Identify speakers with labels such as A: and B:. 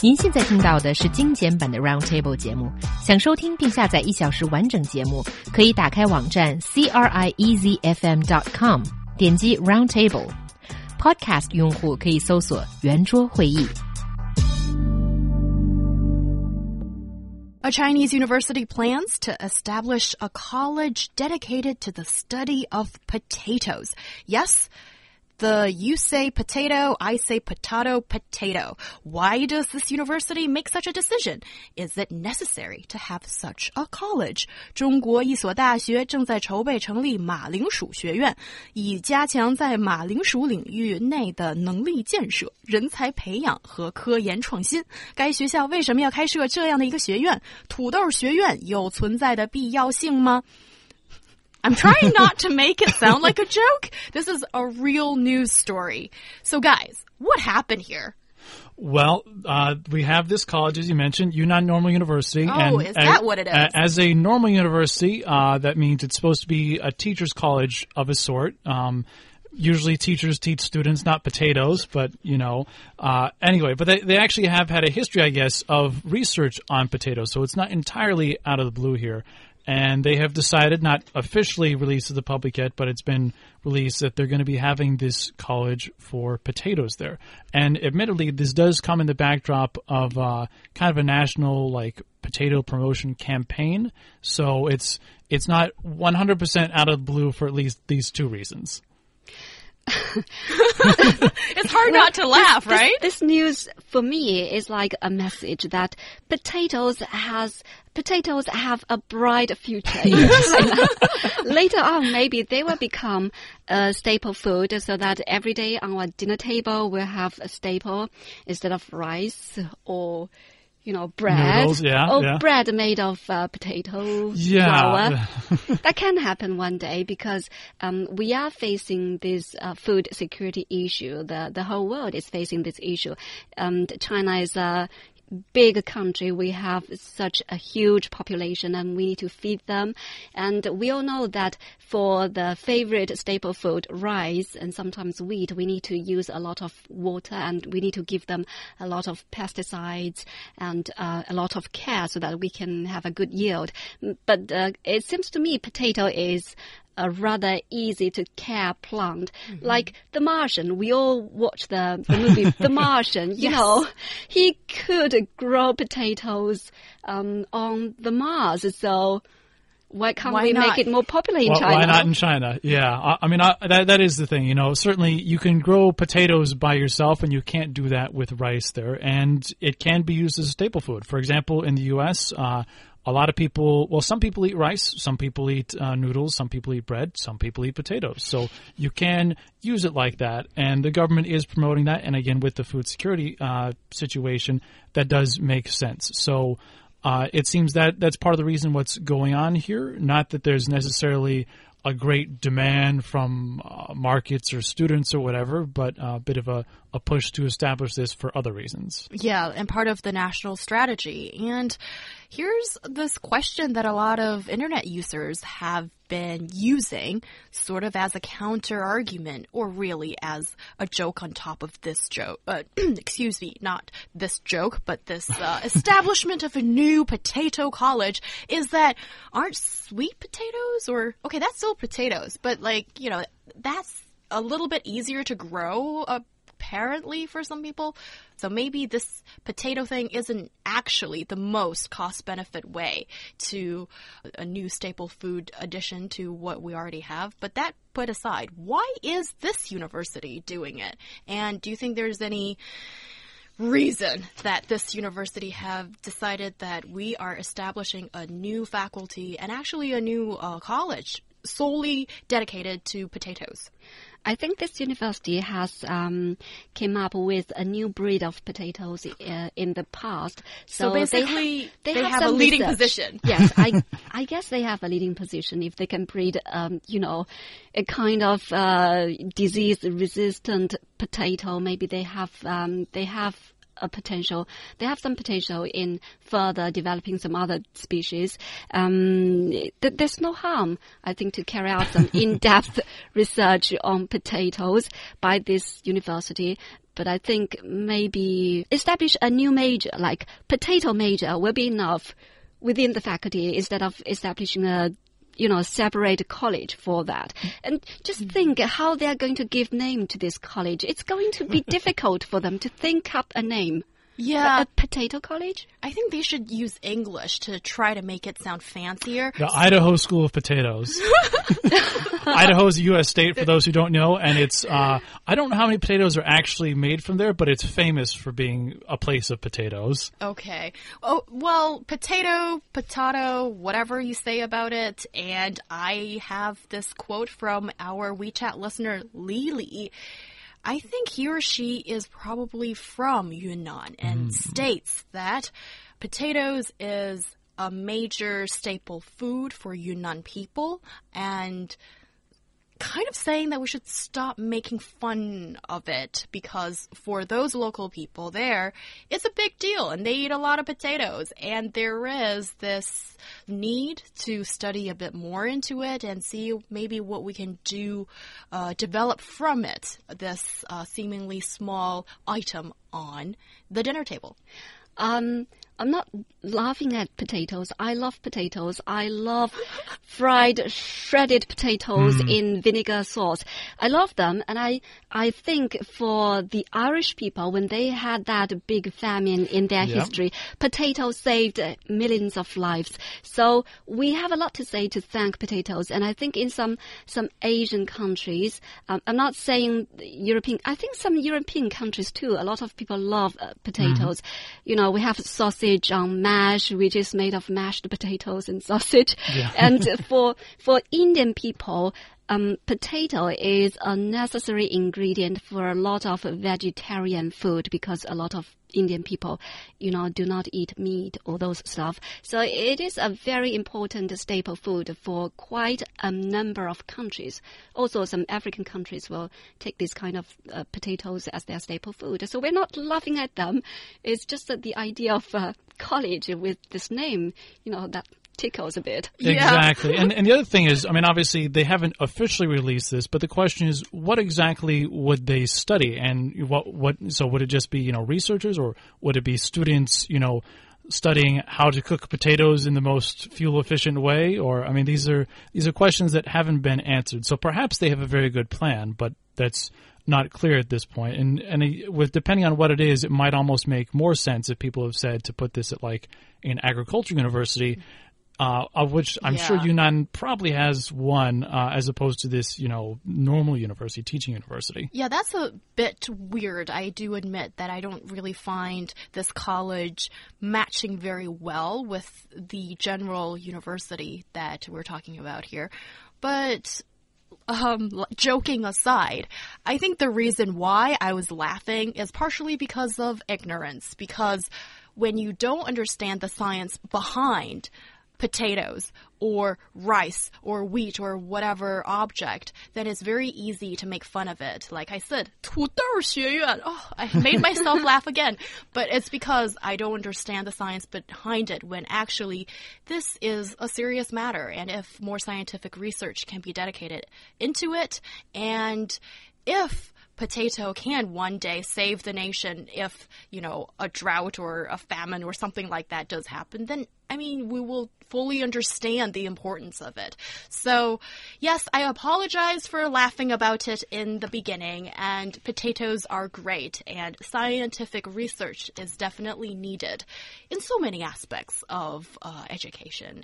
A: 您现在听到的是精简版的 Roundtable 节目。想收听并下载一小时完整节目，可以打开网站 c r i e z f m dot com，点击 Roundtable。Podcast 用户可以搜索圆桌会议。
B: A Chinese university plans to establish a college dedicated to the study of potatoes. Yes, The you say potato, I say potato, potato. Why does this university make such a decision? Is it necessary to have such a college? 中国一所大学正在筹备成立马铃薯学院，以加强在马铃薯领域内的能力建设、人才培养和科研创新。该学校为什么要开设这样的一个学院？土豆学院有存在的必要性吗？I'm trying not to make it sound like a joke. This is a real news story. So, guys, what happened here?
C: Well, uh, we have this college, as you mentioned, Yunnan Normal University.
B: Oh,
C: and
B: is that what it is?
C: As a normal university, uh, that means it's supposed to be a teacher's college of a sort. Um, usually teachers teach students not potatoes, but you know, uh, anyway, but they, they actually have had a history, I guess, of research on potatoes. So it's not entirely out of the blue here and they have decided, not officially released to the public yet, but it's been released that they're going to be having this college for potatoes there. And admittedly, this does come in the backdrop of uh, kind of a national like potato promotion campaign. So it's it's not 100% out of the blue for at least these two reasons.
B: it's hard well, not to laugh,
D: this,
B: right?
D: This, this, news for me is like a message that potatoes has potatoes have a bright future in China. Later on, maybe they will become a staple food, so that every day on our dinner table we'll have a staple instead of rice or you know, bread.
C: Noodles, yeah,
D: or
C: yeah.
D: bread made of uh, potato
C: yeah.
D: flour. that can happen one day because um, we are facing this uh, food security issue. The the whole world is facing this issue. Um, China is a big country, we have such a huge population and we need to feed them. And we all know that for the favorite staple food, rice and sometimes wheat, we need to use a lot of water and we need to give them a lot of pesticides and uh, a lot of care so that we can have a good yield. But uh, it seems to me potato is a rather easy to care plant. Mm -hmm. Like The Martian, we all watch the, the movie The Martian. You yes. know, he could grow potatoes um, on the Mars. So why can't
B: why
D: we
B: not?
D: make it more popular in
C: well,
D: China?
C: Why not in China? Yeah, I, I mean I, that that is the thing. You know, certainly you can grow potatoes by yourself, and you can't do that with rice there. And it can be used as a staple food. For example, in the U.S., uh, a lot of people, well, some people eat rice, some people eat uh, noodles, some people eat bread, some people eat potatoes. So you can use it like that, and the government is promoting that. And again, with the food security uh, situation, that does make sense. So uh, it seems that that's part of the reason what's going on here. Not that there's necessarily a great demand from uh, markets or students or whatever, but a bit of a, a push to establish this for other reasons.
B: Yeah, and part of the national strategy. And here's this question that a lot of internet users have been using sort of as a counter argument or really as a joke on top of this joke. Uh, excuse me, not this joke, but this uh, establishment of a new potato college is that aren't sweet potatoes or, okay, that's still potatoes, but like, you know, that's a little bit easier to grow apparently for some people. So maybe this potato thing isn't actually the most cost benefit way to a new staple food addition to what we already have. But that put aside, why is this university doing it? And do you think there's any reason that this university have decided that we are establishing a new faculty and actually a new uh, college solely dedicated to potatoes?
D: I think this university has um, came up with a new breed of potatoes uh, in the past.
B: So, so basically,
D: they,
B: ha they,
D: have,
B: have a leading research. position.
D: yes, I I guess they have a leading position if they can breed, um, you know, a kind of uh, disease-resistant potato. Maybe they have um, they have a potential. They have some potential in further developing some other species. Um, th there's no harm, I think, to carry out some in-depth research on potatoes by this university but I think maybe establish a new major, like potato major, will be enough within the faculty instead of establishing a you know, separate college for that. And just mm-hmm. think how they're going to give name to this college. It's going to be difficult for them to think up a name.
B: Yeah.
D: A potato college?
B: I think they should use English to try to make it sound fancier.
C: The Idaho School of Potatoes. Idaho is a U.S. state for those who don't know, and it's uh, I don't know how many potatoes are actually made from there, but it's famous for being a place of potatoes.
B: Okay. Oh, well, potato, potato, whatever you say about it. And I have this quote from our WeChat listener, Lily. I think he or she is probably from Yunnan and mm-hmm. states that potatoes is a major staple food for Yunnan people and kind of saying that we should stop making fun of it because for those local people there, it's a big deal and they eat a lot of potatoes. And there is this need to study a bit more into it and see maybe what we can do, uh, develop from it, this uh, seemingly small item on the dinner table.
D: Um, I'm not laughing at potatoes. I love potatoes. I love fried shredded potatoes in vinegar sauce. I love them, and I I think for the Irish people when they had that big famine in their
C: Yeah.
D: history, potatoes saved uh, millions of lives. So we have a lot to say to thank potatoes, and I think in some some Asian countries, um, I'm not saying European. I think some European countries too. A lot of people love uh, potatoes. You know, we have sausage on mash, which is made of mashed potatoes and sausage. And for for Indian people, um, potato is a necessary ingredient for a lot of vegetarian food because a lot of Indian people, you know, do not eat meat or those stuff. So it is a very important staple food for quite a number of countries. Also, some African countries will take this kind of uh, potatoes as their staple food. So we're not laughing at them. It's just that the idea of uh, college with this name, you know, that tickles a bit.
B: Yeah.
C: Exactly. and, and the other thing is, I mean, obviously they haven't officially released this, but the question is, what exactly would they study? And what, what, so would it just be, you know, researchers or would it be students, you know, studying how to cook potatoes in the most fuel efficient way? Or, I mean, these are, these are questions that haven't been answered. So perhaps they have a very good plan, but that's not clear at this point. And, and with, depending on what it is, it might almost make more sense if people have said to put this at like an agriculture university uh, of which I'm sure Yunnan probably has one, uh, as opposed to this, you know, normal university, teaching university.
B: Yeah, that's a bit weird. I do admit that I don't really find this college matching very well with the general university that we're talking about here. But um, joking aside, I think the reason why I was laughing is partially because of ignorance. Because when you don't understand the science behind potatoes or rice or wheat or whatever object, then it's very easy to make fun of it. Like I said, 土豆学院. Oh, I made myself laugh again. But it's because I don't understand the science behind it when actually this is a serious matter. And if more scientific research can be dedicated into it and if potato can one day save the nation if, you know, a drought or a famine or something like that does happen, then, I mean, we will fully understand the importance of it. So, yes, I apologize for laughing about it in the beginning, and potatoes are great, and scientific research is definitely needed in so many aspects of uh, education.